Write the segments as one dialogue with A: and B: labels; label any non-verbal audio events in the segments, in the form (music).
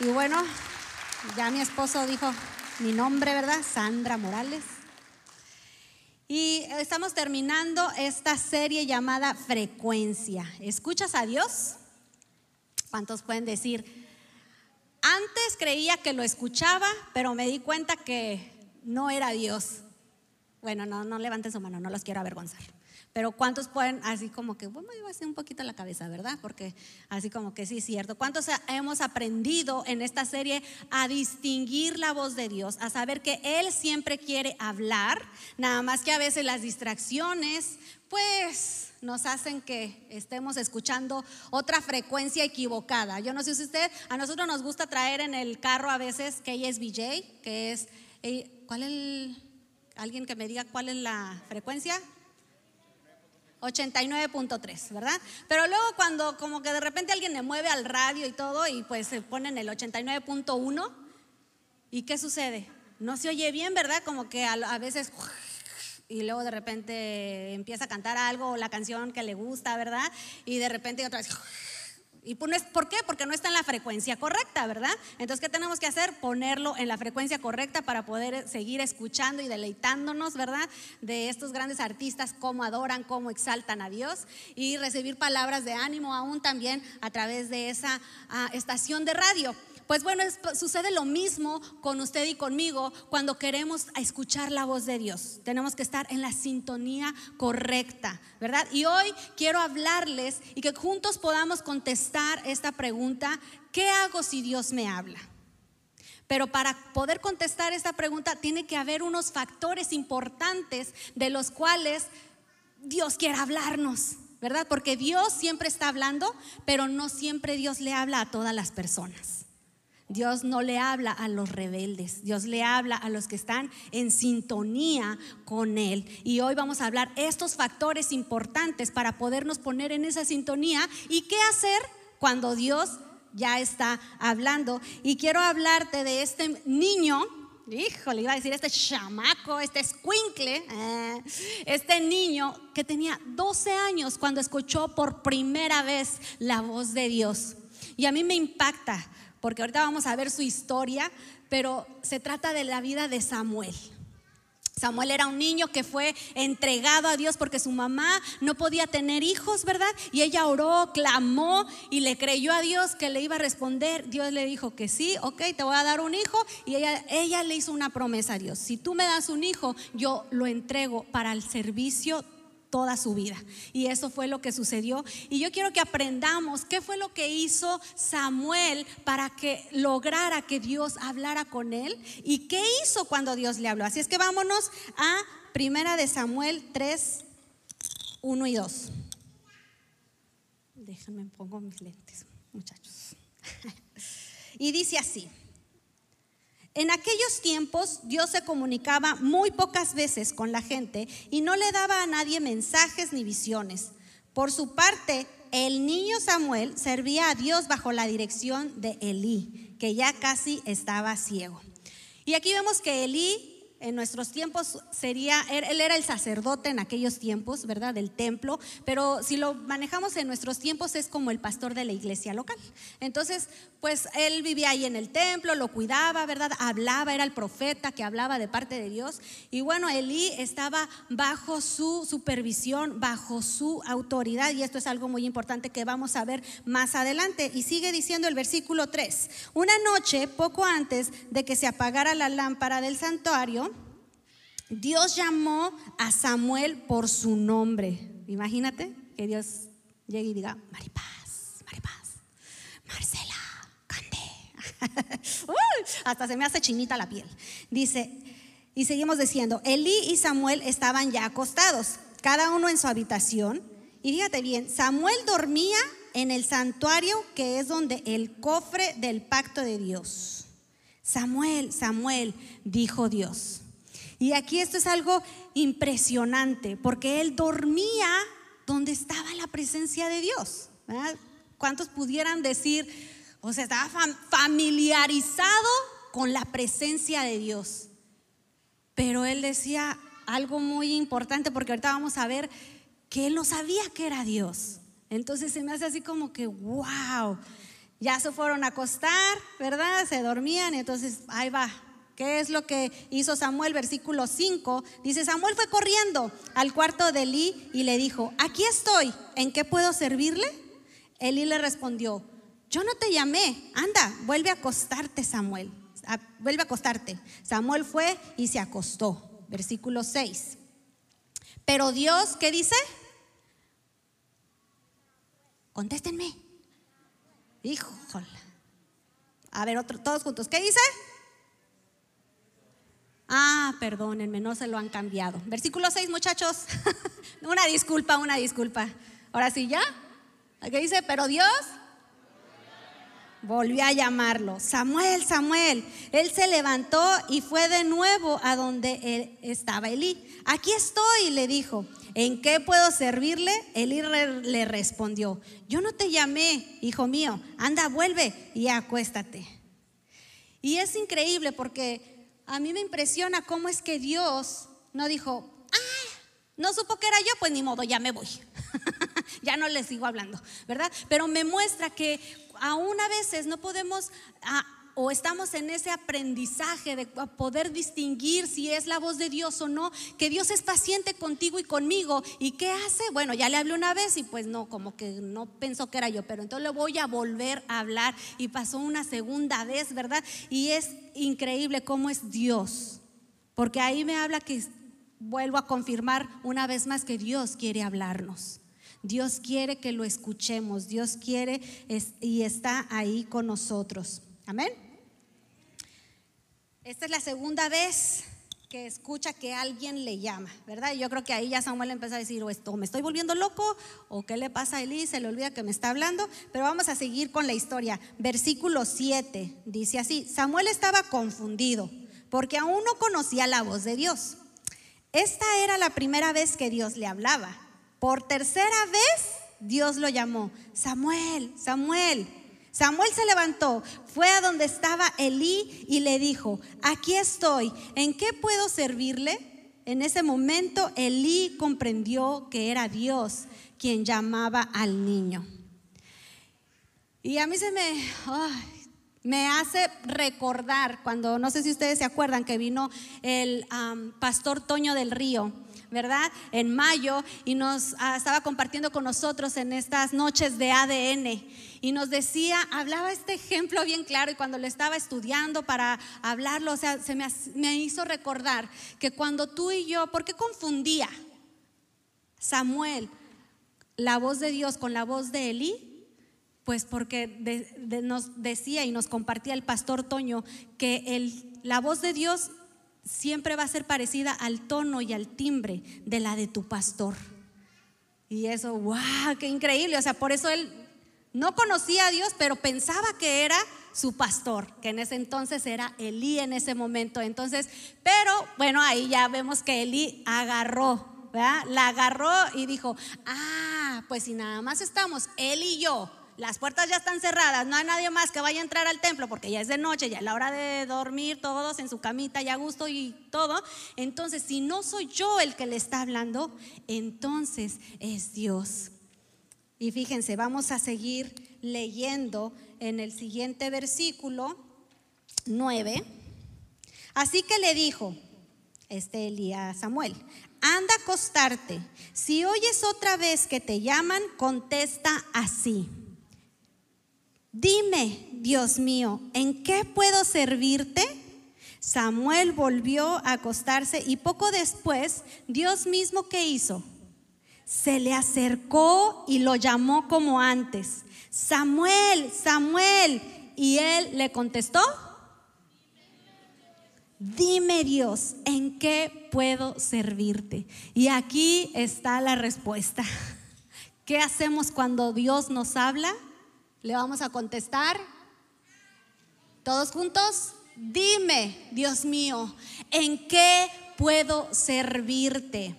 A: Y bueno, ya mi esposo dijo mi nombre, ¿verdad? Sandra Morales. Y estamos terminando esta serie llamada Frecuencia. ¿Escuchas a Dios? ¿Cuántos pueden decir? Antes creía que lo escuchaba, pero me di cuenta que no era Dios. Bueno, no, no levanten su mano, no los quiero avergonzar. Pero ¿cuántos pueden así como que, bueno, iba a hacer un poquito la cabeza, ¿verdad? Porque así como que sí es cierto. ¿Cuántos hemos aprendido en esta serie a distinguir la voz de Dios, a saber que Él siempre quiere hablar, nada más que a veces las distracciones, pues nos hacen que estemos escuchando otra frecuencia equivocada. Yo no sé si usted, a nosotros nos gusta traer en el carro a veces KSBJ, que es, eh, ¿cuál es el, alguien que me diga cuál es la frecuencia? 89.3, ¿verdad? Pero luego cuando como que de repente alguien le mueve al radio y todo y pues se ponen el 89.1 ¿y qué sucede? No se oye bien, ¿verdad? Como que a, veces y luego de repente empieza a cantar algo o la canción que le gusta, ¿verdad? Y de repente otra vez ¿Y por qué? Porque no está en la frecuencia correcta, ¿verdad? Entonces, ¿qué tenemos que hacer? Ponerlo en la frecuencia correcta para poder seguir escuchando y deleitándonos, ¿verdad? De estos grandes artistas, cómo adoran, cómo exaltan a Dios y recibir palabras de ánimo aún también a través de esa ah, estación de radio. Pues bueno, sucede lo mismo con usted y conmigo cuando queremos escuchar la voz de Dios. Tenemos que estar en la sintonía correcta, ¿verdad? Y hoy quiero hablarles y que juntos podamos contestar esta pregunta, ¿qué hago si Dios me habla? Pero para poder contestar esta pregunta tiene que haber unos factores importantes de los cuales Dios quiere hablarnos, ¿verdad? Porque Dios siempre está hablando, pero no siempre Dios le habla a todas las personas. Dios no le habla a los rebeldes, Dios le habla a los que están en sintonía con Él. Y hoy vamos a hablar estos factores importantes para podernos poner en esa sintonía y qué hacer cuando Dios ya está hablando. Y quiero hablarte de este niño, híjole, iba a decir este chamaco, este escuincle, eh, este niño que tenía 12 años cuando escuchó por primera vez la voz de Dios. Y a mí me impacta porque ahorita vamos a ver su historia, pero se trata de la vida de Samuel. Samuel era un niño que fue entregado a Dios porque su mamá no podía tener hijos, ¿verdad? Y ella oró, clamó y le creyó a Dios que le iba a responder. Dios le dijo que sí, ok, te voy a dar un hijo. Y ella, ella le hizo una promesa a Dios. Si tú me das un hijo, yo lo entrego para el servicio toda su vida. Y eso fue lo que sucedió. Y yo quiero que aprendamos qué fue lo que hizo Samuel para que lograra que Dios hablara con él y qué hizo cuando Dios le habló. Así es que vámonos a Primera de Samuel 3, 1 y 2. Déjenme pongo mis lentes, muchachos. (laughs) y dice así. En aquellos tiempos Dios se comunicaba muy pocas veces con la gente y no le daba a nadie mensajes ni visiones. Por su parte, el niño Samuel servía a Dios bajo la dirección de Elí, que ya casi estaba ciego. Y aquí vemos que Elí en nuestros tiempos sería, él era el sacerdote en aquellos tiempos, ¿verdad? Del templo, pero si lo manejamos en nuestros tiempos es como el pastor de la iglesia local. Entonces, pues él vivía ahí en el templo, lo cuidaba, ¿verdad? Hablaba, era el profeta que hablaba de parte de Dios. Y bueno, Elí estaba bajo su supervisión, bajo su autoridad, y esto es algo muy importante que vamos a ver más adelante. Y sigue diciendo el versículo 3, una noche, poco antes de que se apagara la lámpara del santuario, Dios llamó a Samuel por su nombre. Imagínate que Dios llegue y diga, Maripaz, Maripaz, Marcela, Cande. (laughs) hasta se me hace chinita la piel. Dice, y seguimos diciendo, Elí y Samuel estaban ya acostados, cada uno en su habitación. Y fíjate bien, Samuel dormía en el santuario que es donde el cofre del pacto de Dios. Samuel, Samuel, dijo Dios. Y aquí esto es algo impresionante, porque él dormía donde estaba la presencia de Dios. ¿Cuántos pudieran decir, o sea, estaba familiarizado con la presencia de Dios? Pero él decía algo muy importante, porque ahorita vamos a ver que él no sabía que era Dios. Entonces se me hace así como que, wow. Ya se fueron a acostar, ¿verdad? Se dormían entonces ahí va. ¿Qué es lo que hizo Samuel? Versículo 5. Dice, Samuel fue corriendo al cuarto de Elí y le dijo, aquí estoy, ¿en qué puedo servirle? Elí le respondió, yo no te llamé, anda, vuelve a acostarte, Samuel. vuelve a acostarte. Samuel fue y se acostó. Versículo 6. Pero Dios, ¿qué dice? Contéstenme. Híjole. A ver, otro, todos juntos. ¿Qué dice? Ah, perdónenme, no se lo han cambiado. Versículo 6, muchachos. (laughs) una disculpa, una disculpa. Ahora sí, ¿ya? ¿Qué dice? Pero Dios volvió a llamarlo. Samuel, Samuel. Él se levantó y fue de nuevo a donde estaba Elí. Aquí estoy, le dijo. ¿En qué puedo servirle? Elí le respondió, yo no te llamé, hijo mío, anda, vuelve y acuéstate. Y es increíble porque a mí me impresiona cómo es que Dios no dijo, ah, no supo que era yo, pues ni modo, ya me voy. (laughs) ya no les sigo hablando, ¿verdad? Pero me muestra que aún a veces no podemos... O estamos en ese aprendizaje de poder distinguir si es la voz de Dios o no, que Dios es paciente contigo y conmigo. ¿Y qué hace? Bueno, ya le hablé una vez y pues no, como que no pensó que era yo, pero entonces le voy a volver a hablar y pasó una segunda vez, ¿verdad? Y es increíble cómo es Dios, porque ahí me habla que vuelvo a confirmar una vez más que Dios quiere hablarnos. Dios quiere que lo escuchemos, Dios quiere y está ahí con nosotros. Amén. Esta es la segunda vez que escucha que alguien le llama, ¿verdad? Y yo creo que ahí ya Samuel empezó a decir, o esto, me estoy volviendo loco, o qué le pasa a Elí, se le olvida que me está hablando, pero vamos a seguir con la historia. Versículo 7 dice así, Samuel estaba confundido porque aún no conocía la voz de Dios. Esta era la primera vez que Dios le hablaba. Por tercera vez Dios lo llamó, Samuel, Samuel. Samuel se levantó, fue a donde estaba Elí y le dijo, aquí estoy, ¿en qué puedo servirle? En ese momento Elí comprendió que era Dios quien llamaba al niño. Y a mí se me, me hace recordar cuando, no sé si ustedes se acuerdan, que vino el pastor Toño del Río ¿verdad? En mayo y nos ah, estaba compartiendo con nosotros en estas noches de ADN y nos decía, hablaba este ejemplo bien claro y cuando le estaba estudiando para hablarlo, o sea, se me, me hizo recordar que cuando tú y yo, ¿por qué confundía Samuel la voz de Dios con la voz de Elí? Pues porque nos decía y nos compartía el pastor Toño que el, la voz de Dios siempre va a ser parecida al tono y al timbre de la de tu pastor. Y eso, wow, qué increíble. O sea, por eso él no conocía a Dios, pero pensaba que era su pastor, que en ese entonces era Elí en ese momento. Entonces, pero bueno, ahí ya vemos que Elí agarró, ¿verdad? La agarró y dijo, ah, pues si nada más estamos él y yo las puertas ya están cerradas, no hay nadie más que vaya a entrar al templo porque ya es de noche, ya es la hora de dormir todos en su camita ya a gusto y todo. Entonces, si no soy yo el que le está hablando, entonces es Dios. Y fíjense, vamos a seguir leyendo en el siguiente versículo 9. Así que le dijo este Elías Samuel, anda a acostarte. Si oyes otra vez que te llaman, contesta así. Dime, Dios mío, ¿en qué puedo servirte? Samuel volvió a acostarse y poco después Dios mismo ¿qué hizo? Se le acercó y lo llamó como antes. Samuel, Samuel. Y él le contestó, dime Dios, ¿en qué puedo servirte? Y aquí está la respuesta. (laughs) ¿Qué hacemos cuando Dios nos habla? Le vamos a contestar. Todos juntos. Dime, Dios mío, ¿en qué puedo servirte?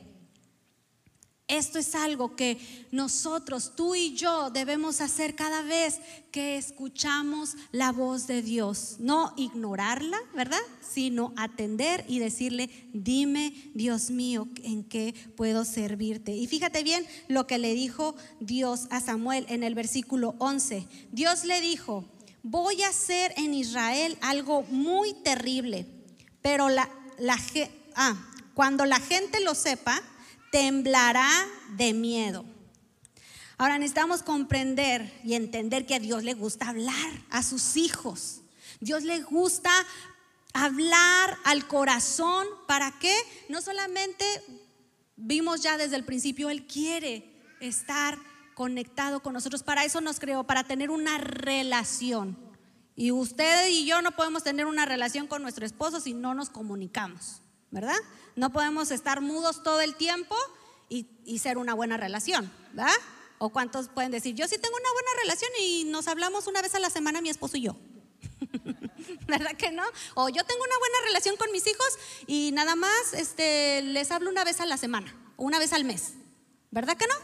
A: Esto es algo que nosotros, tú y yo, debemos hacer cada vez que escuchamos la voz de Dios. No ignorarla, ¿verdad? Sino atender y decirle, dime, Dios mío, en qué puedo servirte. Y fíjate bien lo que le dijo Dios a Samuel en el versículo 11. Dios le dijo, voy a hacer en Israel algo muy terrible, pero la, la ah, cuando la gente lo sepa, temblará de miedo. Ahora necesitamos comprender y entender que a Dios le gusta hablar a sus hijos. Dios le gusta hablar al corazón. ¿Para qué? No solamente vimos ya desde el principio, Él quiere estar conectado con nosotros. Para eso nos creó, para tener una relación. Y usted y yo no podemos tener una relación con nuestro esposo si no nos comunicamos, ¿verdad? No podemos estar mudos todo el tiempo y, ser una buena relación, ¿verdad? O cuántos pueden decir, yo sí tengo una buena relación y nos hablamos una vez a la semana mi esposo y yo. (laughs) ¿Verdad que no? O yo tengo una buena relación con mis hijos y nada más este, les hablo una vez a la semana, una vez al mes. ¿Verdad que no?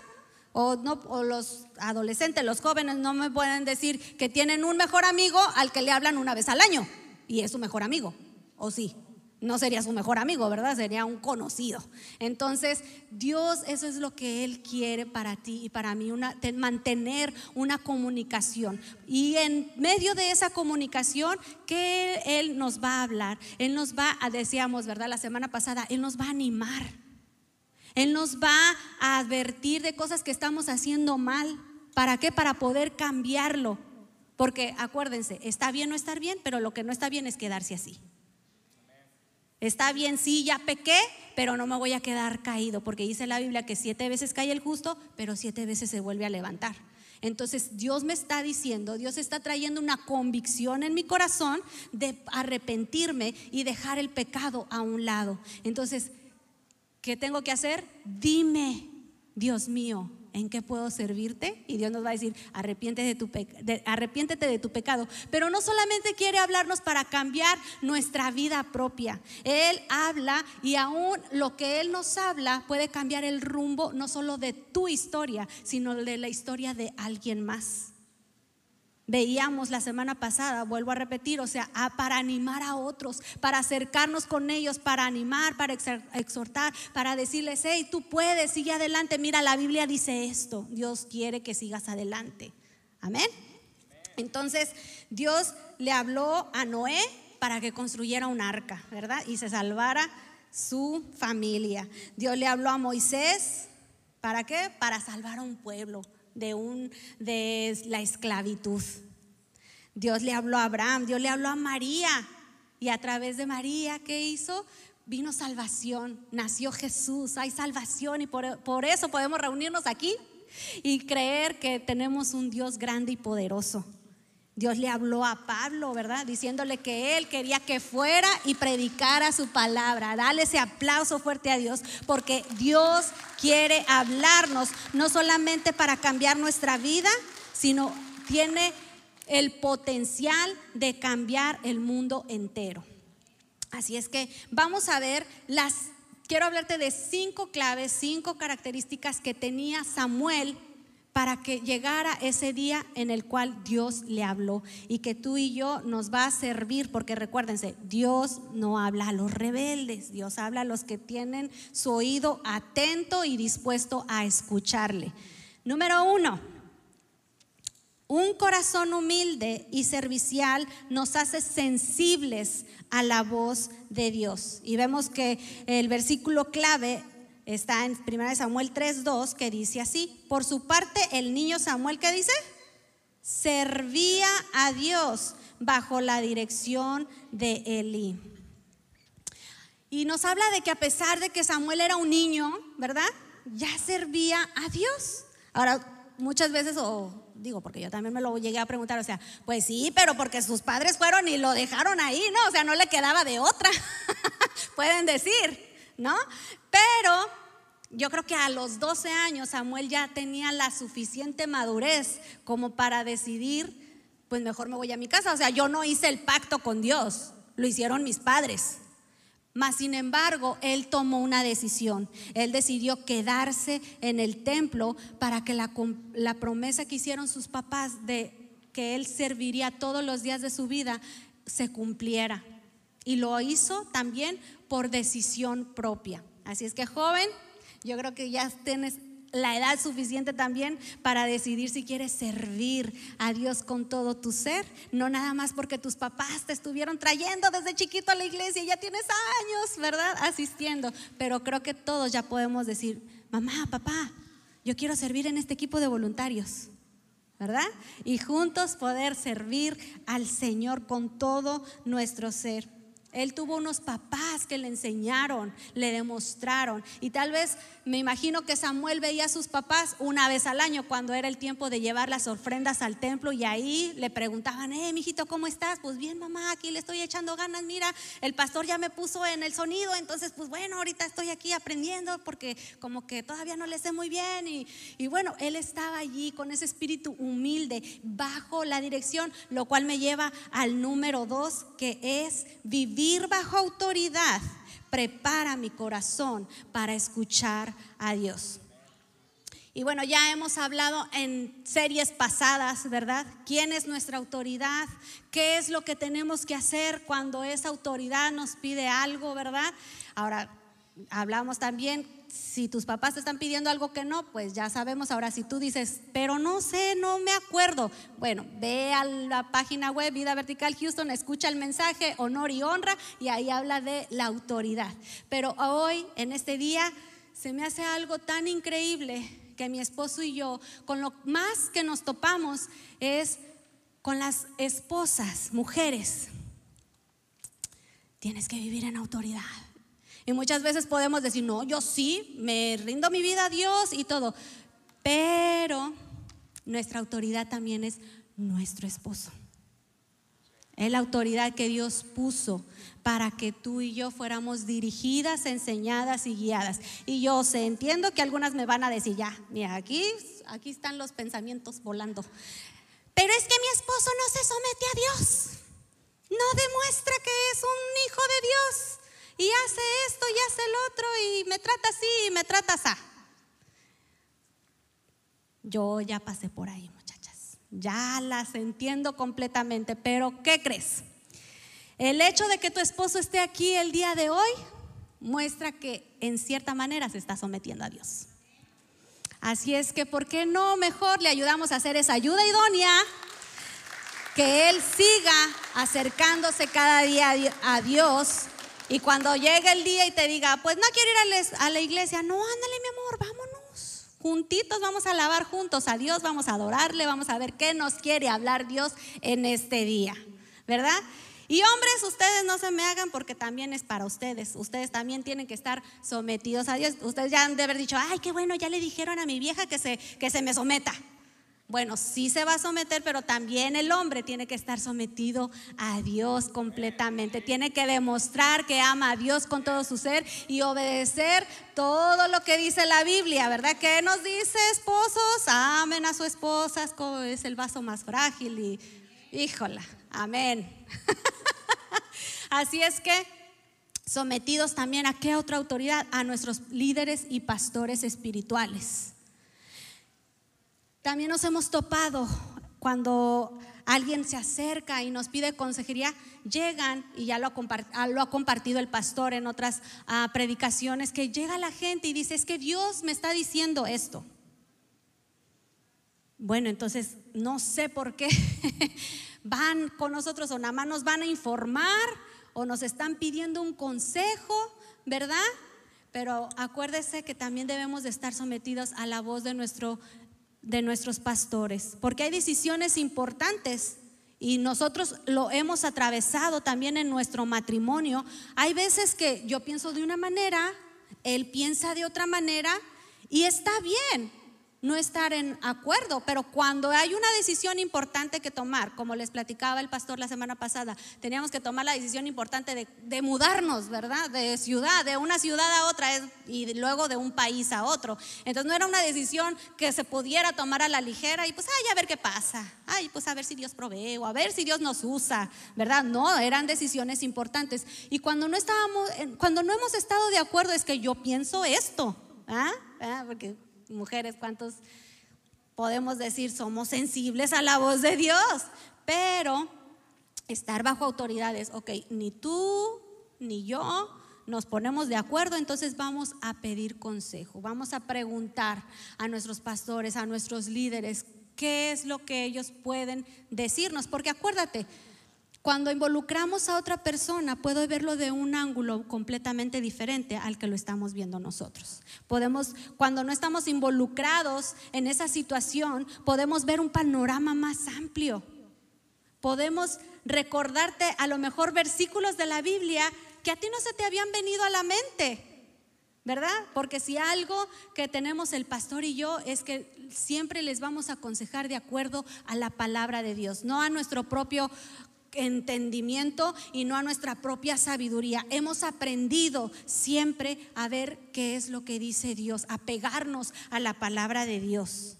A: O, no, o los adolescentes, los jóvenes no me pueden decir que tienen un mejor amigo al que le hablan una vez al año y es su mejor amigo. ¿O sí? No sería su mejor amigo, ¿verdad? Sería un conocido. Entonces, Dios, eso es lo que Él quiere para ti y para mí, mantener una comunicación. Y en medio de esa comunicación, ¿qué Él nos va a hablar? Él nos va a, decíamos, ¿verdad? La semana pasada, Él nos va a animar. Él nos va a advertir de cosas que estamos haciendo mal. ¿Para qué? Para poder cambiarlo. Porque acuérdense, está bien no estar bien, pero lo que no está bien es quedarse así. Está bien, sí, ya pequé, pero no me voy a quedar caído, porque dice la Biblia que siete veces cae el justo, pero siete veces se vuelve a levantar. Entonces Dios me está diciendo, Dios está trayendo una convicción en mi corazón de arrepentirme y dejar el pecado a un lado. Entonces, ¿qué tengo que hacer? Dime, Dios mío, ¿en qué puedo servirte? Y Dios nos va a decir, arrepiéntete de, tu arrepiéntete de tu pecado. Pero no solamente quiere hablarnos para cambiar nuestra vida propia. Él habla y aún lo que Él nos habla puede cambiar el rumbo no solo de tu historia, sino de la historia de alguien más veíamos la semana pasada, vuelvo a repetir, o sea, para animar a otros, para acercarnos con ellos, para animar, para exhortar, para decirles, hey, tú puedes, sigue adelante, mira, la Biblia dice esto, Dios quiere que sigas adelante. Amén. Entonces, Dios le habló a Noé para que construyera un arca, ¿verdad? Y se salvara su familia. Dios le habló a Moisés, ¿para qué? Para salvar a un pueblo de, un, de la esclavitud. Dios le habló a Abraham, Dios le habló a María. Y a través de María, ¿qué hizo? Vino salvación, nació Jesús, hay salvación y por, por eso podemos reunirnos aquí y creer que tenemos un Dios grande y poderoso. Dios le habló a Pablo, ¿verdad? Diciéndole que él quería que fuera y predicara su palabra. Dale ese aplauso fuerte a Dios, porque Dios quiere hablarnos, no solamente para cambiar nuestra vida, sino tiene el potencial de cambiar el mundo entero. Así es que vamos a ver las, quiero hablarte de cinco claves, cinco características que tenía Samuel para que llegara ese día en el cual Dios le habló y que tú y yo nos va a servir, porque recuérdense, Dios no habla a los rebeldes, Dios habla a los que tienen su oído atento y dispuesto a escucharle. Número uno, un corazón humilde y servicial nos hace sensibles a la voz de Dios. Y vemos que el versículo clave Está en 1 Samuel 3:2 que dice así, por su parte el niño Samuel ¿qué dice? Servía a Dios bajo la dirección de Elí. Y nos habla de que a pesar de que Samuel era un niño, ¿verdad? Ya servía a Dios. Ahora, muchas veces, o digo, porque yo también me lo llegué a preguntar, o sea, pues sí, pero porque sus padres fueron y lo dejaron ahí, ¿no? O sea, no le quedaba de otra, (laughs) pueden decir, ¿no? Pero yo creo que a los 12 años Samuel ya tenía la suficiente madurez como para decidir, pues mejor me voy a mi casa. O sea, yo no hice el pacto con Dios, lo hicieron mis padres. Mas, sin embargo, él tomó una decisión. Él decidió quedarse en el templo para que la, la, promesa que hicieron sus papás de que él serviría todos los días de su vida se cumpliera. Y lo hizo también por decisión propia. Así es que, joven, yo creo que ya tienes la edad suficiente también para decidir si quieres servir a Dios con todo tu ser, no nada más porque tus papás te estuvieron trayendo desde chiquito a la iglesia y ya tienes años, ¿verdad? Asistiendo, pero creo que todos ya podemos decir, mamá, papá, yo quiero servir en este equipo de voluntarios. ¿Verdad? Y juntos poder servir al Señor con todo nuestro ser. Él tuvo unos papás que le enseñaron, le demostraron. Y tal vez me imagino que Samuel veía a sus papás una vez al año cuando era el tiempo de llevar las ofrendas al templo y ahí le preguntaban, eh, mijito, ¿cómo estás? Pues bien, mamá, aquí le estoy echando ganas. Mira, el pastor ya me puso en el sonido, entonces, pues bueno, ahorita estoy aquí aprendiendo porque como que todavía no le sé muy bien. Y, y bueno, él estaba allí con ese espíritu humilde, bajo la dirección, lo cual me lleva al número dos, que es vivir bajo autoridad prepara mi corazón para escuchar a Dios. Y bueno, ya hemos hablado en series pasadas, ¿verdad? ¿Quién es nuestra autoridad? ¿Qué es lo que tenemos que hacer cuando esa autoridad nos pide algo, ¿verdad? Ahora, hablamos también si tus papás te están pidiendo algo que no, pues ya sabemos. Ahora, si tú dices, pero no sé, no me acuerdo, bueno, ve a la página web Vida Vertical Houston, escucha el mensaje, honor y honra, y ahí habla de la autoridad. Pero hoy, en este día, se me hace algo tan increíble que mi esposo y yo, con lo más que nos topamos es con las esposas, mujeres. Tienes que vivir en autoridad. Y muchas veces podemos decir, no, yo sí, me rindo mi vida a Dios y todo. Pero nuestra autoridad también es nuestro esposo. Es la autoridad que Dios puso para que tú y yo fuéramos dirigidas, enseñadas y guiadas. Y yo sé, entiendo que algunas me van a decir, ya, mira, aquí, aquí están los pensamientos volando. Pero es que mi esposo no se somete a Dios. No demuestra que es un hijo de Dios y hace esto y hace el otro y me trata así y me trata así. Yo ya pasé por ahí, muchachas. Ya las entiendo completamente, pero ¿qué crees? El hecho de que tu esposo esté aquí el día de hoy muestra que en cierta manera se está sometiendo a Dios. Así es que, ¿por qué no mejor le ayudamos a hacer esa ayuda idónea? Que Él siga acercándose cada día a Dios y cuando llegue el día y te diga, pues no quiero ir a la iglesia, no, ándale mi amor, vámonos. Juntitos vamos a alabar juntos a Dios, vamos a adorarle, vamos a ver qué nos quiere hablar Dios en este día, ¿verdad? Y hombres, ustedes no se me hagan porque también es para ustedes. Ustedes también tienen que estar sometidos a Dios. Ustedes ya han de haber dicho, ay, qué bueno, ya le dijeron a mi vieja que se, que se me someta. Bueno, sí se va a someter, pero también el hombre tiene que estar sometido a Dios completamente. Tiene que demostrar que ama a Dios con todo su ser y obedecer todo lo que dice la Biblia, ¿verdad? ¿Qué nos dice, esposos? Amen a su esposa, es el vaso más frágil y, híjola, amén. (laughs) Así es que sometidos también a qué otra autoridad? A nuestros líderes y pastores espirituales. También nos hemos topado cuando alguien se acerca y nos pide consejería, llegan, y ya lo ha, ah, compartido el pastor en otras ah, predicaciones, que llega la gente y dice, es que Dios me está diciendo esto. Bueno, entonces no sé por qué (laughs) van con nosotros o nada más nos van a informar o nos están pidiendo un consejo, ¿verdad? Pero acuérdese que también debemos de estar sometidos a la voz de nuestro de nuestros pastores, porque hay decisiones importantes y nosotros lo hemos atravesado también en nuestro matrimonio. Hay veces que yo pienso de una manera, él piensa de otra manera y está bien, no estar en acuerdo, pero cuando hay una decisión importante que tomar, como les platicaba el pastor la semana pasada, teníamos que tomar la decisión importante de, mudarnos, ¿verdad? De ciudad, de una ciudad a otra y luego de un país a otro. Entonces no era una decisión que se pudiera tomar a la ligera y pues, ay, a ver qué pasa, ay, pues a ver si Dios provee o a ver si Dios nos usa, ¿verdad? No, eran decisiones importantes. Y cuando no estábamos, cuando no hemos estado de acuerdo es que yo pienso esto, ¿ah? ¿Ah? Porque mujeres, ¿cuántos podemos decir somos sensibles a la voz de Dios? Pero estar bajo autoridades, ok, ni tú ni yo nos ponemos de acuerdo, entonces vamos a pedir consejo, vamos a preguntar a nuestros pastores, a nuestros líderes, qué es lo que ellos pueden decirnos, porque acuérdate, cuando involucramos a otra persona, puedo verlo de un ángulo completamente diferente al que lo estamos viendo nosotros. Podemos, cuando no estamos involucrados en esa situación, podemos ver un panorama más amplio. Podemos recordarte a lo mejor versículos de la Biblia que a ti no se te habían venido a la mente. ¿verdad? Porque si algo que tenemos el pastor y yo es que siempre les vamos a aconsejar de acuerdo a la palabra de Dios, no a nuestro propio entendimiento y no a nuestra propia sabiduría. Hemos aprendido siempre a ver qué es lo que dice Dios, a pegarnos a la palabra de Dios.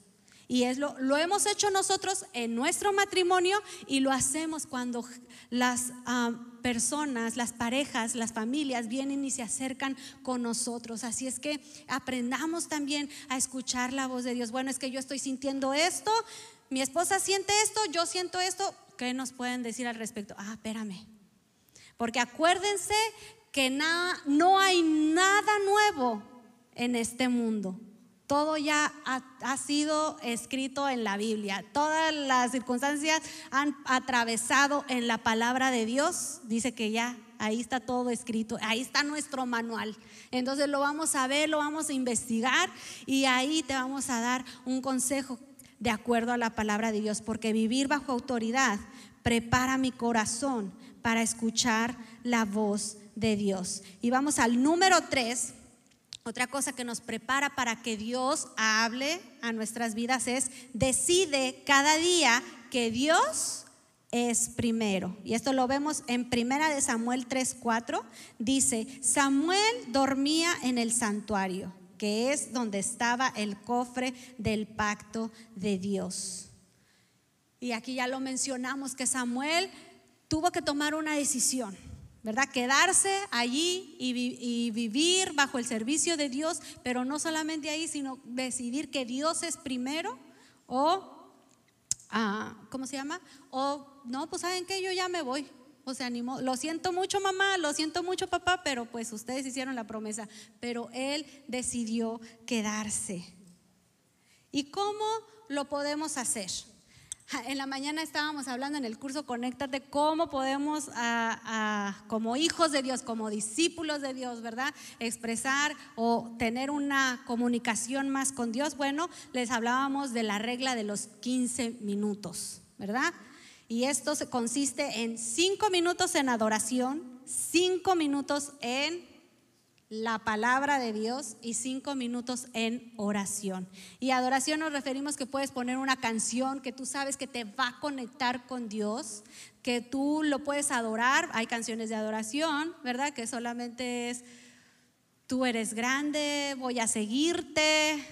A: Y es lo, lo hemos hecho nosotros en nuestro matrimonio y lo hacemos cuando las ah, personas, las parejas, las familias vienen y se acercan con nosotros. Así es que aprendamos también a escuchar la voz de Dios. Bueno, es que yo estoy sintiendo esto, mi esposa siente esto, yo siento esto, ¿Qué nos pueden decir al respecto? Ah, espérame. Porque acuérdense que no hay nada nuevo en este mundo. Todo ya ha, ha, sido escrito en la Biblia. Todas las circunstancias han atravesado en la palabra de Dios. Dice que ya ahí está todo escrito. Ahí está nuestro manual. Entonces lo vamos a ver, lo vamos a investigar y ahí te vamos a dar un consejo de acuerdo a la palabra de Dios, porque vivir bajo autoridad prepara mi corazón para escuchar la voz de Dios. Y vamos al número tres. Otra cosa que nos prepara para que Dios hable a nuestras vidas es decide cada día que Dios es primero. Y esto lo vemos en Primera de Samuel 3:4. Dice, Samuel dormía en el santuario que es donde estaba el cofre del pacto de Dios. Y aquí ya lo mencionamos que Samuel tuvo que tomar una decisión, ¿verdad? Quedarse allí y, vivir bajo el servicio de Dios, pero no solamente ahí, sino decidir que Dios es primero o, ah, ¿cómo se llama? O, no, pues saben que yo ya me voy, se animó. Lo siento mucho mamá, lo siento mucho papá, pero pues ustedes hicieron la promesa. Pero él decidió quedarse. ¿Y cómo lo podemos hacer? En la mañana estábamos hablando en el curso Conéctate cómo podemos, como hijos de Dios, como discípulos de Dios, ¿verdad? Expresar o tener una comunicación más con Dios. Bueno, les hablábamos de la regla de los 15 minutos, ¿verdad? Y esto consiste en cinco minutos en adoración, cinco minutos en la palabra de Dios y cinco minutos en oración. Y adoración nos referimos que puedes poner una canción que tú sabes que te va a conectar con Dios, que tú lo puedes adorar. Hay canciones de adoración, ¿verdad? Que solamente es, tú eres grande, voy a seguirte,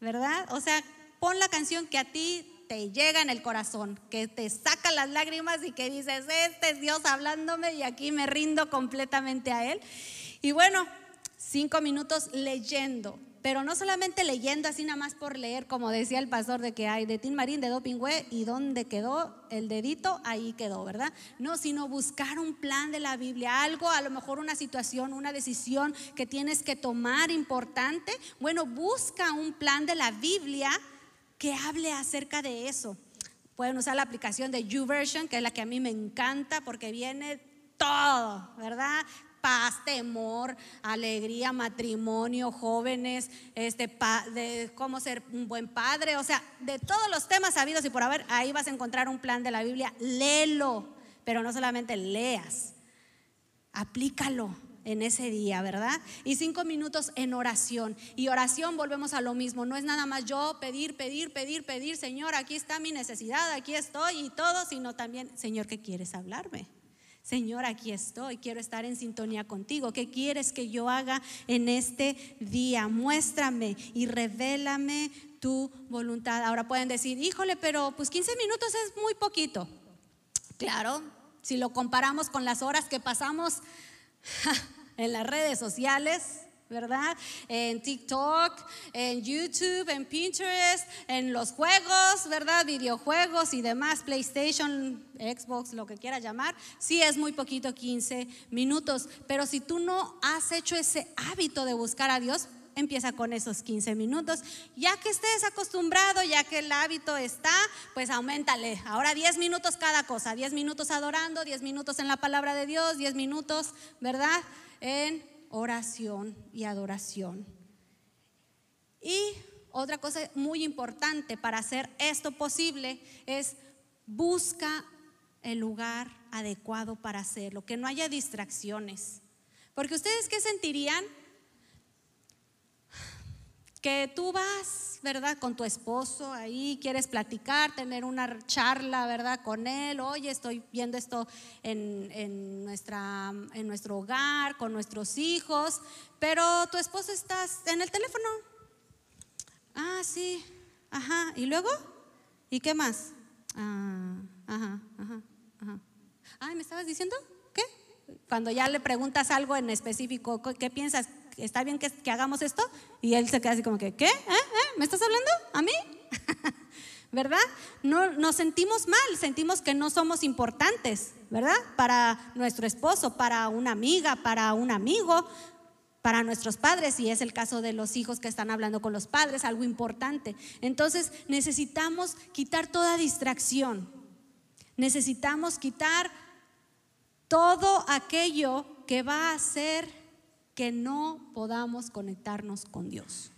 A: ¿verdad? O sea, pon la canción que a ti te llega en el corazón, que te saca las lágrimas y que dices, este es Dios hablándome y aquí me rindo completamente a Él. Y bueno, cinco minutos leyendo, pero no solamente leyendo así nada más por leer, como decía el pastor de que hay de Tim Marín, de Dopingüe, y dónde quedó el dedito, ahí quedó, ¿verdad? No, sino buscar un plan de la Biblia, algo, a lo mejor una situación, una decisión que tienes que tomar importante. Bueno, busca un plan de la Biblia que hable acerca de eso. Pueden usar la aplicación de YouVersion, que es la que a mí me encanta porque viene todo, ¿verdad? Paz, temor, alegría, matrimonio, jóvenes, este, de cómo ser un buen padre, o sea, de todos los temas sabidos y por haber, ahí vas a encontrar un plan de la Biblia. Léelo, pero no solamente leas, aplícalo en ese día, ¿verdad? Y cinco minutos en oración. Y oración volvemos a lo mismo. No es nada más yo pedir, pedir, pedir, pedir, Señor, aquí está mi necesidad, aquí estoy y todo, sino también, Señor, ¿qué quieres hablarme? Señor, aquí estoy, quiero estar en sintonía contigo. ¿Qué quieres que yo haga en este día? Muéstrame y revélame tu voluntad. Ahora pueden decir, híjole, pero pues 15 minutos es muy poquito. Claro, si lo comparamos con las horas que pasamos (laughs) en las redes sociales, ¿verdad? En TikTok, en YouTube, en Pinterest, en los juegos, ¿verdad? Videojuegos y demás, PlayStation, Xbox, lo que quieras llamar. Sí es muy poquito, 15 minutos, pero si tú no has hecho ese hábito de buscar a Dios, empieza con esos 15 minutos. Ya que estés acostumbrado, ya que el hábito está, pues aumentale. Ahora 10 minutos cada cosa, 10 minutos adorando, 10 minutos en la palabra de Dios, 10 minutos, ¿verdad? En oración y adoración. Y otra cosa muy importante para hacer esto posible es busca el lugar adecuado para hacerlo, que no haya distracciones. Porque ustedes qué sentirían que tú vas, ¿verdad? Con tu esposo ahí, quieres platicar, tener una charla, ¿verdad? Con él, oye, estoy viendo esto en, nuestra, en nuestro hogar, con nuestros hijos, pero tu esposo está en el teléfono. Ah, sí, ajá, ¿y luego? ¿Y qué más? Ah, ajá, ajá, ajá. Ay, ¿me estabas diciendo? ¿Qué? Cuando ya le preguntas algo en específico, ¿qué piensas? ¿Está bien que, hagamos esto? Y él se queda así como que, ¿qué? ¿Eh? ¿Eh? ¿Me estás hablando? ¿A mí? (laughs) ¿Verdad? No, nos sentimos mal, sentimos que no somos importantes, ¿verdad? Para nuestro esposo, para una amiga, para un amigo, para nuestros padres, y es el caso de los hijos que están hablando con los padres, algo importante. Entonces necesitamos quitar toda distracción, necesitamos quitar todo aquello que va a hacer que no podamos conectarnos con Dios.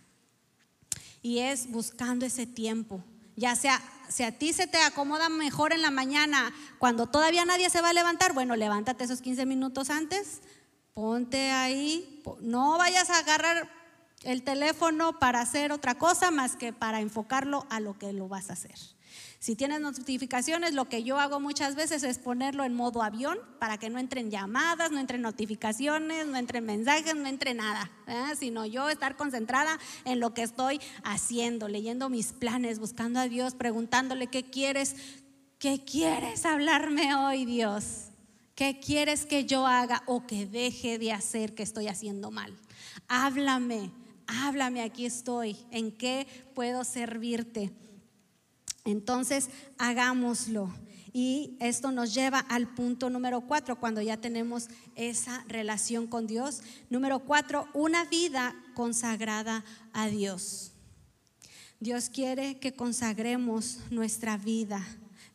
A: Y es buscando ese tiempo. Ya sea, si a ti se te acomoda mejor en la mañana, cuando todavía nadie se va a levantar, bueno, levántate esos 15 minutos antes, ponte ahí, no vayas a agarrar el teléfono para hacer otra cosa más que para enfocarlo a lo que lo vas a hacer. Si tienes notificaciones, lo que yo hago muchas veces es ponerlo en modo avión para que no entren llamadas, no entren notificaciones, no entren mensajes, no entre nada, sino yo estar concentrada en lo que estoy haciendo, leyendo mis planes, buscando a Dios, preguntándole qué quieres, qué quieres hablarme hoy, Dios. ¿Qué quieres que yo haga o que deje de hacer que estoy haciendo mal? Háblame, háblame, aquí estoy. ¿En qué puedo servirte? Entonces, hagámoslo. Y esto nos lleva al punto número cuatro, cuando ya tenemos esa relación con Dios. Número cuatro, una vida consagrada a Dios. Dios quiere que consagremos nuestra vida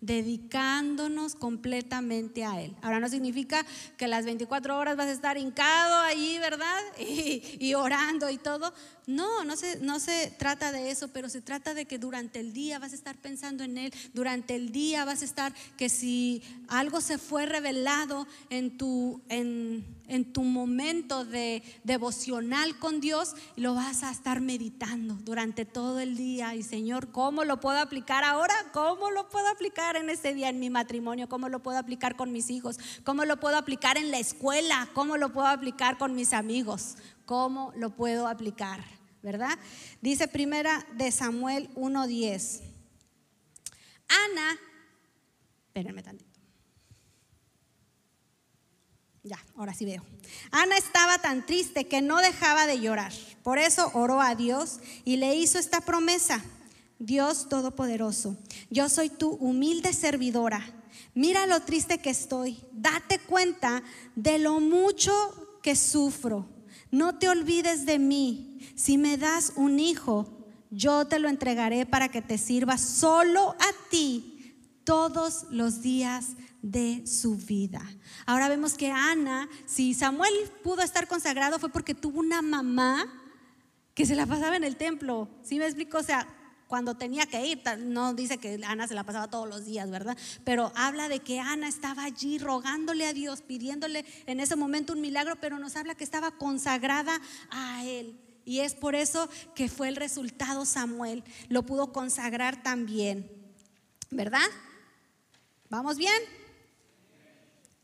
A: dedicándonos completamente a Él. Ahora no significa que las 24 horas vas a estar hincado ahí, ¿verdad? (laughs) Y, orando y todo. No, no se, no se trata de eso, pero se trata de que durante el día vas a estar pensando en Él, durante el día vas a estar que si algo se fue revelado en tu, en, en tu momento de devocional con Dios, lo vas a estar meditando durante todo el día. Y Señor, ¿cómo lo puedo aplicar ahora? ¿Cómo lo puedo aplicar en este día en mi matrimonio? ¿Cómo lo puedo aplicar con mis hijos? ¿Cómo lo puedo aplicar en la escuela? ¿Cómo lo puedo aplicar con mis amigos? ¿Cómo lo puedo aplicar? ¿Verdad? Dice primera de Samuel 1.10. Ana, espérenme tantito. Ya, ahora sí veo. Ana estaba tan triste que no dejaba de llorar. Por eso oró a Dios y le hizo esta promesa. Dios Todopoderoso, yo soy tu humilde servidora. Mira lo triste que estoy. Date cuenta de lo mucho que sufro. No te olvides de mí. Si me das un hijo, yo te lo entregaré para que te sirva solo a ti todos los días de su vida. Ahora vemos que Ana, si Samuel pudo estar consagrado fue porque tuvo una mamá que se la pasaba en el templo. ¿Sí me explico? O sea, cuando tenía que ir. No dice que Ana se la pasaba todos los días, ¿verdad? Pero habla de que Ana estaba allí rogándole a Dios, pidiéndole en ese momento un milagro, pero nos habla que estaba consagrada a Él. Y es por eso que fue el resultado Samuel. Lo pudo consagrar también. ¿Verdad? ¿Vamos bien?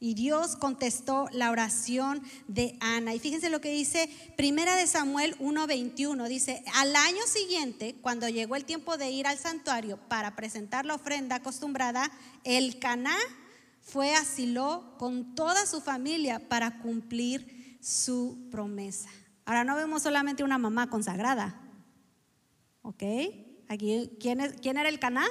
A: Y Dios contestó la oración de Ana. Y fíjense lo que dice Primera de Samuel 1:21. Dice, al año siguiente, cuando llegó el tiempo de ir al santuario para presentar la ofrenda acostumbrada, el Caná fue a Silo con toda su familia para cumplir su promesa. Ahora no vemos solamente una mamá consagrada. ¿Ok? Aquí, ¿quién, es, quién era el Caná?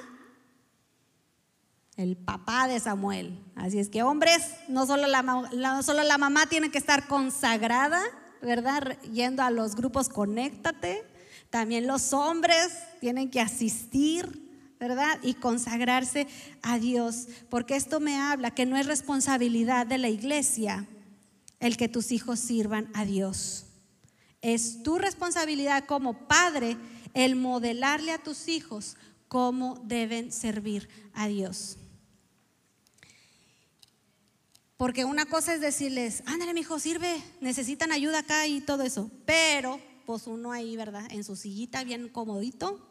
A: El papá de Samuel. Así es que hombres, no solo la, solo la mamá tiene que estar consagrada, ¿verdad? Yendo a los grupos Conéctate, también los hombres tienen que asistir, ¿verdad? Y consagrarse a Dios, porque esto me habla que no es responsabilidad de la iglesia el que tus hijos sirvan a Dios. Es tu responsabilidad como padre el modelarle a tus hijos cómo deben servir a Dios. Porque una cosa es decirles, ándale, mi hijo, sirve, necesitan ayuda acá y todo eso. Pero, pues uno ahí, ¿verdad? En su sillita, bien comodito.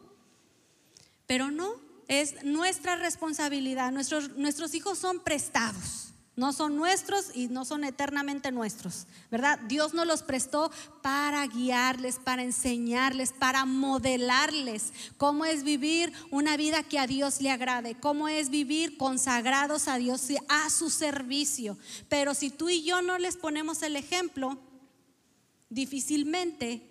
A: Pero no, es nuestra responsabilidad. Nuestros, nuestros hijos son prestados no son nuestros y no son eternamente nuestros, ¿verdad? Dios nos los prestó para guiarles, para enseñarles, para modelarles cómo es vivir una vida que a Dios le agrade, cómo es vivir consagrados a Dios y a su servicio. Pero si tú y yo no les ponemos el ejemplo, difícilmente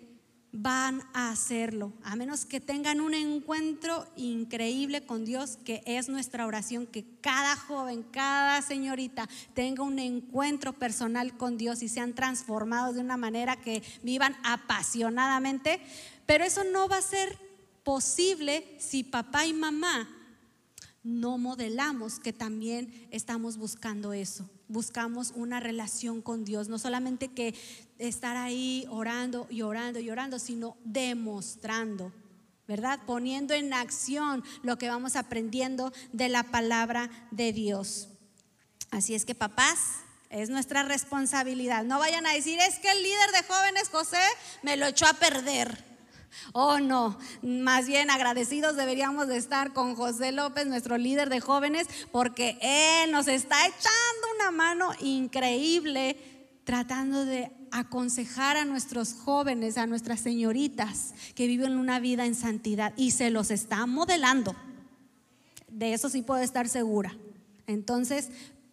A: van a hacerlo, a menos que tengan un encuentro increíble con Dios, que es nuestra oración, que cada joven, cada señorita tenga un encuentro personal con Dios y sean transformados de una manera que vivan apasionadamente, pero eso no va a ser posible si papá y mamá no modelamos que también estamos buscando eso. Buscamos una relación con Dios, no solamente que estar ahí orando y orando y orando, sino demostrando, ¿verdad? Poniendo en acción lo que vamos aprendiendo de la palabra de Dios. Así es que papás, es nuestra responsabilidad. No vayan a decir, es que el líder de jóvenes, José, me lo echó a perder. Oh, no, más bien agradecidos deberíamos de estar con José López, nuestro líder de jóvenes, porque Él nos está echando una mano increíble tratando de aconsejar a nuestros jóvenes, a nuestras señoritas que viven una vida en santidad y se los está modelando. De eso sí puedo estar segura. Entonces,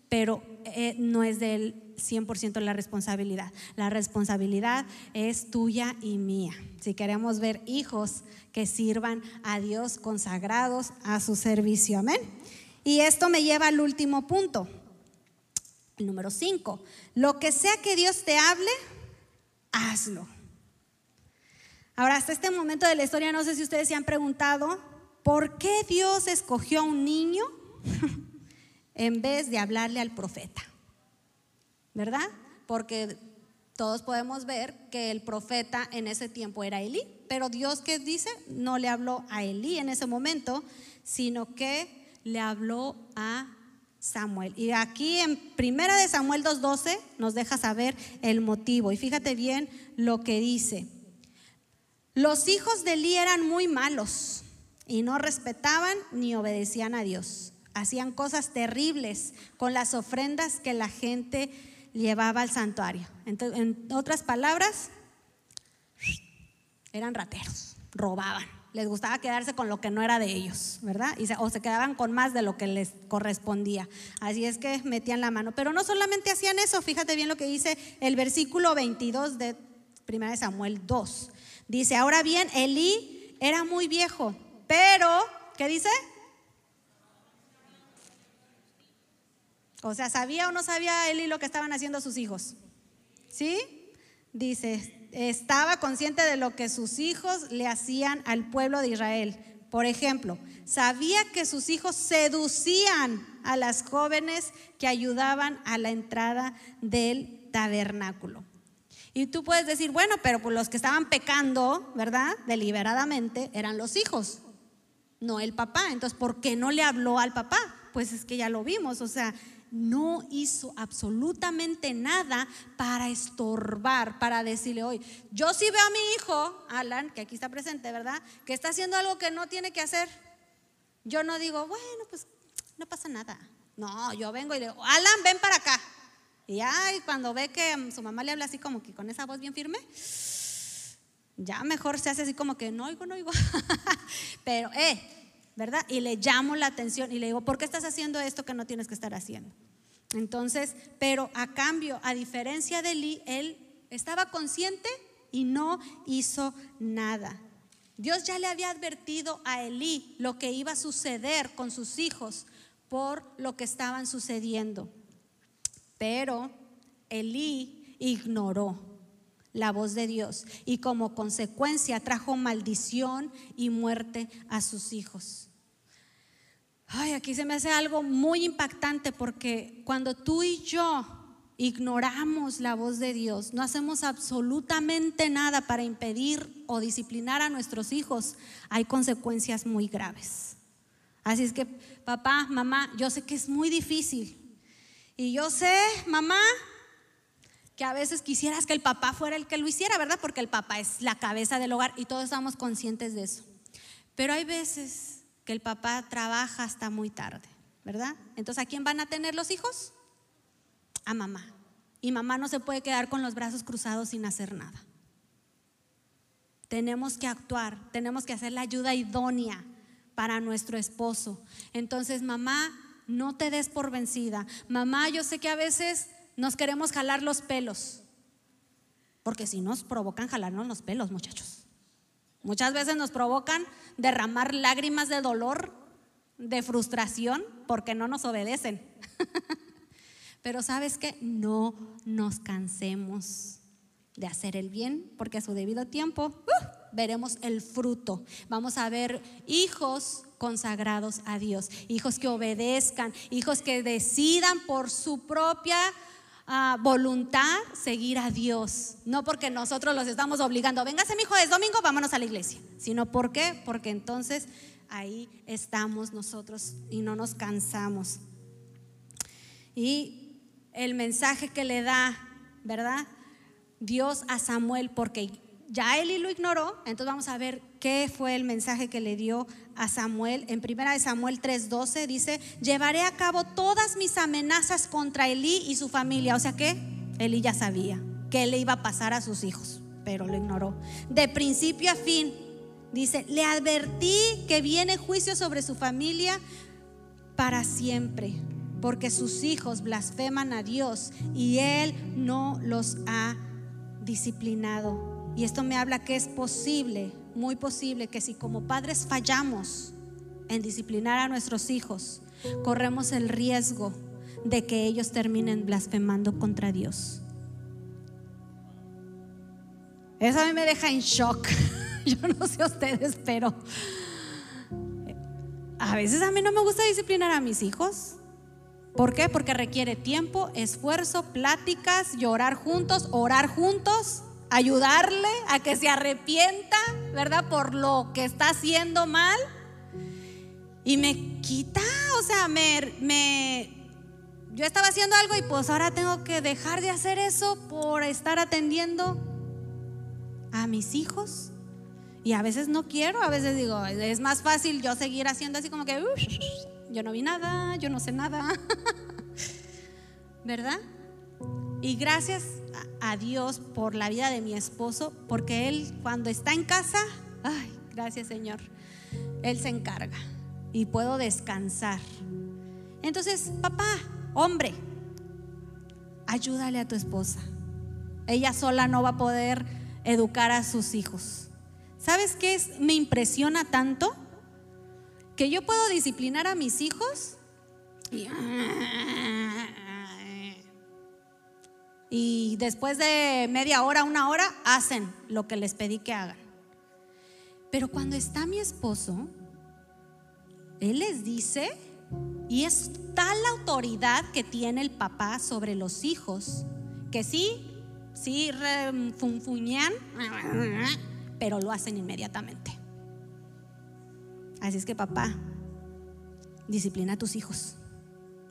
A: pero eh, no es del 100% la responsabilidad. La responsabilidad es tuya y mía. Si queremos ver hijos que sirvan a Dios consagrados a su servicio. Amén. Y esto me lleva al último punto. El número 5. Lo que sea que Dios te hable, hazlo. Ahora, hasta este momento de la historia, no sé si ustedes se han preguntado, ¿por qué Dios escogió a un niño (laughs) en vez de hablarle al profeta? ¿verdad? Porque todos podemos ver que el profeta en ese tiempo era Elí, pero Dios que dice no le habló a Elí en ese momento, sino que le habló a Samuel. Y aquí en Primera de Samuel 2:12 nos deja saber el motivo y fíjate bien lo que dice. Los hijos de Elí eran muy malos y no respetaban ni obedecían a Dios. Hacían cosas terribles con las ofrendas que la gente llevaba al santuario. Entonces, en otras palabras, eran rateros, robaban. Les gustaba quedarse con lo que no era de ellos, ¿verdad? O se quedaban con más de lo que les correspondía. Así es que metían la mano. Pero no solamente hacían eso, fíjate bien lo que dice el versículo 22 de 1 Samuel 2. Dice, ahora bien, Elí era muy viejo, pero, ¿qué dice? O sea, ¿sabía o no sabía Eli lo que estaban haciendo sus hijos? ¿Sí? Dice, estaba consciente de lo que sus hijos le hacían al pueblo de Israel. Por ejemplo, sabía que sus hijos seducían a las jóvenes que ayudaban a la entrada del tabernáculo. Y tú puedes decir, bueno, pero pues los que estaban pecando, ¿verdad? Deliberadamente eran los hijos. no el papá. Entonces, ¿por qué no le habló al papá? Pues es que ya lo vimos, o sea, no hizo absolutamente nada para estorbar, para decirle, hoy, yo sí veo a mi hijo, Alan, que aquí está presente, ¿verdad? Que está haciendo algo que no tiene que hacer. Yo no digo, bueno, pues no pasa nada. No, yo vengo y le digo, Alan, ven para acá. Y ya cuando ve que su mamá le habla así como que con esa voz bien firme, ya mejor se hace así como que no oigo, no oigo. (laughs) Pero, eh, ¿verdad? Y le llamo la atención y le digo, ¿por qué estás haciendo esto que no tienes que estar haciendo? Entonces, pero a cambio, a diferencia de Eli, él estaba consciente y no hizo nada. Dios ya le había advertido a Elí lo que iba a suceder con sus hijos por lo que estaban sucediendo. Pero Elí ignoró la voz de Dios y como consecuencia trajo maldición y muerte a sus hijos. Ay, aquí se me hace algo muy impactante porque cuando tú y yo ignoramos la voz de Dios, no hacemos absolutamente nada para impedir o disciplinar a nuestros hijos, hay consecuencias muy graves. Así es que, papá, mamá, yo sé que es muy difícil. Y yo sé, mamá, que a veces quisieras que el papá fuera el que lo hiciera, ¿verdad? Porque el papá es la cabeza del hogar y todos estamos conscientes de eso. Pero hay veces que el papá trabaja hasta muy tarde, ¿verdad? Entonces, ¿a quién van a tener los hijos? A mamá. Y mamá no se puede quedar con los brazos cruzados sin hacer nada. Tenemos que actuar, tenemos que hacer la ayuda idónea para nuestro esposo. Entonces, mamá, no te des por vencida. Mamá, yo sé que a veces nos queremos jalar los pelos, porque si nos provocan jalarnos los pelos, muchachos. Muchas veces nos provocan derramar lágrimas de dolor, de frustración, porque no nos obedecen. (laughs) Pero sabes que no nos cansemos de hacer el bien, porque a su debido tiempo uh, veremos el fruto. Vamos a ver hijos consagrados a Dios, hijos que obedezcan, hijos que decidan por su propia voluntad seguir a Dios. No porque nosotros los estamos obligando, véngase mi hijo, es domingo, vámonos a la iglesia. Sino ¿por qué? Porque entonces ahí estamos nosotros y no nos cansamos. Y el mensaje que le da, ¿verdad? Dios a Samuel, porque ya Eli lo ignoró, entonces vamos a ver qué fue el mensaje que le dio a Samuel. En primera de Samuel 3:12 dice, "Llevaré a cabo todas mis amenazas contra Elí y su familia." O sea que Elí ya sabía que le iba a pasar a sus hijos, pero lo ignoró. De principio a fin dice, "Le advertí que viene juicio sobre su familia para siempre." Porque sus hijos blasfeman a Dios y Él no los ha disciplinado. Y esto me habla que es posible, muy posible, que si como padres fallamos en disciplinar a nuestros hijos, corremos el riesgo de que ellos terminen blasfemando contra Dios. Eso a mí me deja en shock. (laughs) Yo no sé ustedes, pero a veces a mí no me gusta disciplinar a mis hijos. ¿Por qué? Porque requiere tiempo, esfuerzo, pláticas, llorar juntos, orar juntos ayudarle a que se arrepienta, ¿verdad? Por lo que está haciendo mal. Y me quita, o sea, me, me, yo estaba haciendo algo y pues ahora tengo que dejar de hacer eso por estar atendiendo a mis hijos. Y a veces no quiero, a veces digo, es más fácil yo seguir haciendo así como que, yo no vi nada, yo no sé nada. (laughs) ¿Verdad? Y gracias a Dios por la vida de mi esposo, porque él cuando está en casa, ay, gracias Señor, él se encarga y puedo descansar. Entonces, papá, hombre, ayúdale a tu esposa. Ella sola no va a poder educar a sus hijos. ¿Sabes qué? Me impresiona tanto que yo puedo disciplinar a mis hijos y y después de media hora, una hora, hacen lo que les pedí que hagan. Pero cuando está mi esposo, él les dice, y es tal la autoridad que tiene el papá sobre los hijos, que sí, sí funfuñan, pero lo hacen inmediatamente. Así es que papá, disciplina a tus hijos,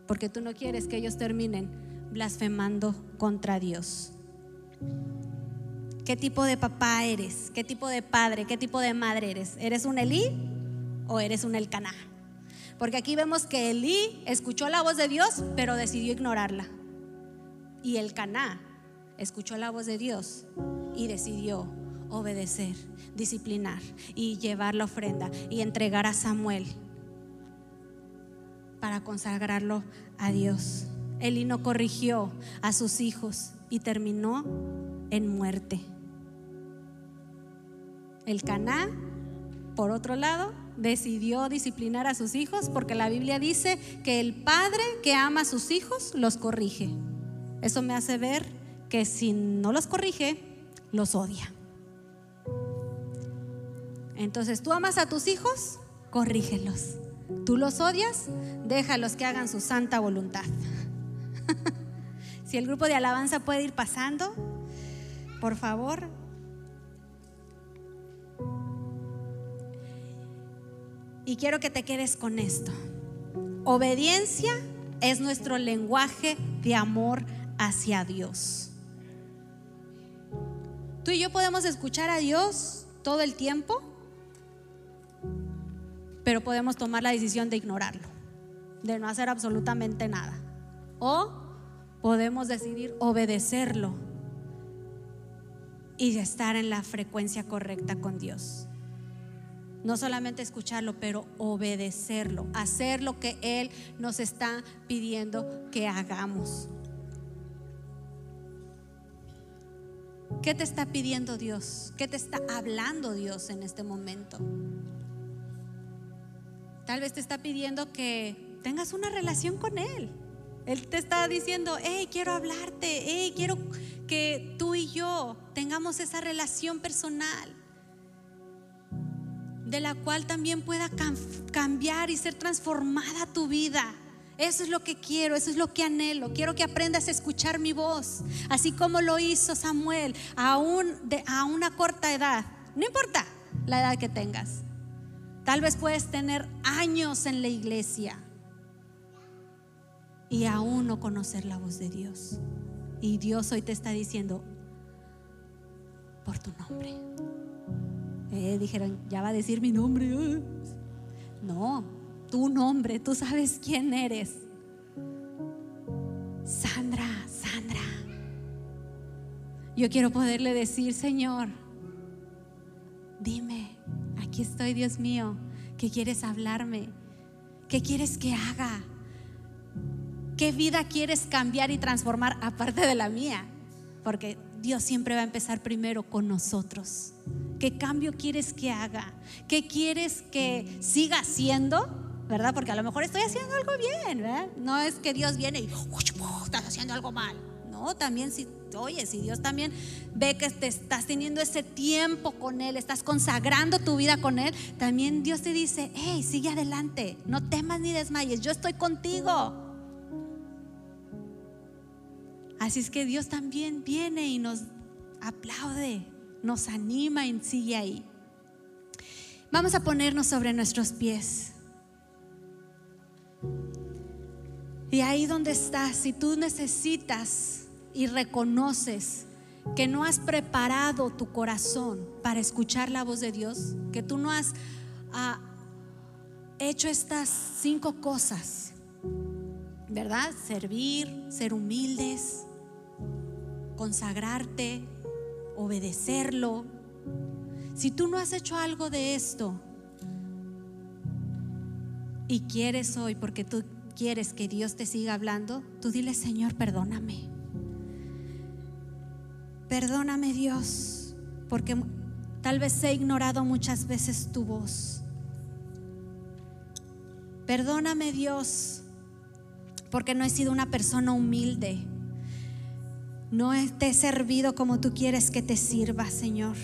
A: porque tú no quieres que ellos terminen blasfemando contra Dios. ¿Qué tipo de papá eres? ¿Qué tipo de padre? ¿Qué tipo de madre eres? ¿Eres un Elí o eres un Elcaná? Porque aquí vemos que Elí escuchó la voz de Dios, pero decidió ignorarla. Y Elcaná escuchó la voz de Dios y decidió obedecer, disciplinar y llevar la ofrenda y entregar a Samuel para consagrarlo a Dios. Elí no corrigió a sus hijos y terminó en muerte. El Caná, por otro lado, decidió disciplinar a sus hijos porque la Biblia dice que el padre que ama a sus hijos los corrige. Eso me hace ver que si no los corrige, los odia. Entonces, tú amas a tus hijos, corrígelos. Tú los odias, déjalos que hagan su santa voluntad. (laughs) si el grupo de alabanza puede ir pasando, por favor, Y quiero que te quedes con esto. Obediencia es nuestro lenguaje de amor hacia Dios. Tú y yo podemos escuchar a Dios todo el tiempo, pero podemos tomar la decisión de ignorarlo, de no hacer absolutamente nada. O podemos decidir obedecerlo y estar en la frecuencia correcta con Dios. No solamente escucharlo, pero obedecerlo, hacer lo que Él nos está pidiendo que hagamos. ¿Qué te está pidiendo Dios? ¿Qué te está hablando Dios en este momento? Tal vez te está pidiendo que tengas una relación con Él. Él te está diciendo, hey, quiero hablarte, hey, quiero que tú y yo tengamos esa relación personal de la cual también pueda cambiar y ser transformada tu vida. Eso es lo que quiero, eso es lo que anhelo. Quiero que aprendas a escuchar mi voz, así como lo hizo Samuel, aún de, a una corta edad. No importa la edad que tengas. Tal vez puedes tener años en la iglesia y aún no conocer la voz de Dios. Y Dios hoy te está diciendo, por tu nombre. Eh, dijeron, ya va a decir mi nombre. (laughs) No, tu nombre, tú sabes quién eres. Sandra, Sandra. Yo quiero poderle decir, Señor, dime, aquí estoy, Dios mío, ¿qué quieres hablarme? ¿Qué quieres que haga? ¿Qué vida quieres cambiar y transformar aparte de la mía? Porque Dios siempre va a empezar primero con nosotros. ¿Qué cambio quieres que haga? ¿Qué quieres que siga haciendo? ¿Verdad? Porque a lo mejor estoy haciendo algo bien, ¿verdad? No es que Dios viene y estás haciendo algo mal. No, también si, oye, si Dios también ve que te estás teniendo ese tiempo con Él, estás consagrando tu vida con Él, también Dios te dice, hey, sigue adelante, no temas ni desmayes, yo estoy contigo. Así es que Dios también viene y nos aplaude, nos anima y sigue ahí. Vamos a ponernos sobre nuestros pies. Y ahí donde estás, si tú necesitas y reconoces que no has preparado tu corazón para escuchar la voz de Dios, que tú no has ah, hecho estas cinco cosas, ¿verdad? Servir, ser humildes, consagrarte, obedecerlo. Si tú no has hecho algo de esto y quieres hoy, porque tú quieres que Dios te siga hablando, tú dile, Señor, perdóname. Perdóname Dios, porque tal vez he ignorado muchas veces tu voz. Perdóname Dios, porque no he sido una persona humilde no te he servido como tú quieres que te sirva, Señor.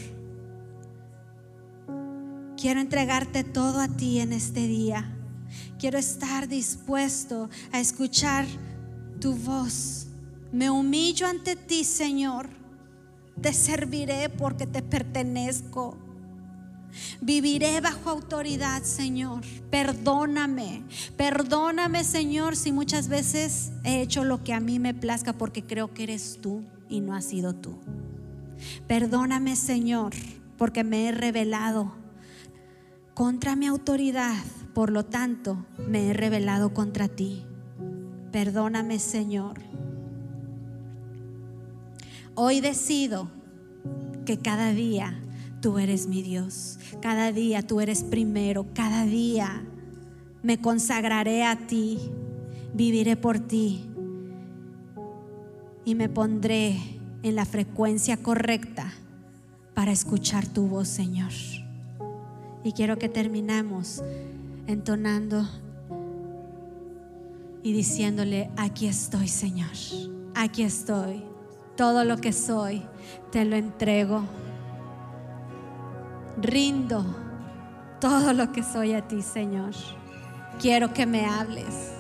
A: Quiero entregarte todo a ti en este día. Quiero estar dispuesto a escuchar tu voz. Me humillo ante ti, Señor. Te serviré porque te pertenezco. Viviré bajo autoridad, Señor. Perdóname. Perdóname, Señor, si muchas veces he hecho lo que a mí me plazca porque creo que eres tú y no has sido tú. Perdóname, Señor, porque me he rebelado contra mi autoridad. Por lo tanto, me he rebelado contra ti. Perdóname, Señor. Hoy decido que cada día tú eres mi Dios. Cada día tú eres primero. Cada día me consagraré a ti. Viviré por ti. Y me pondré en la frecuencia correcta para escuchar tu voz, Señor. Y quiero que terminemos entonando y diciéndole, aquí estoy, Señor. Aquí estoy. Todo lo que soy, te lo entrego rindo todo lo que soy a ti, Señor. Quiero que me hables.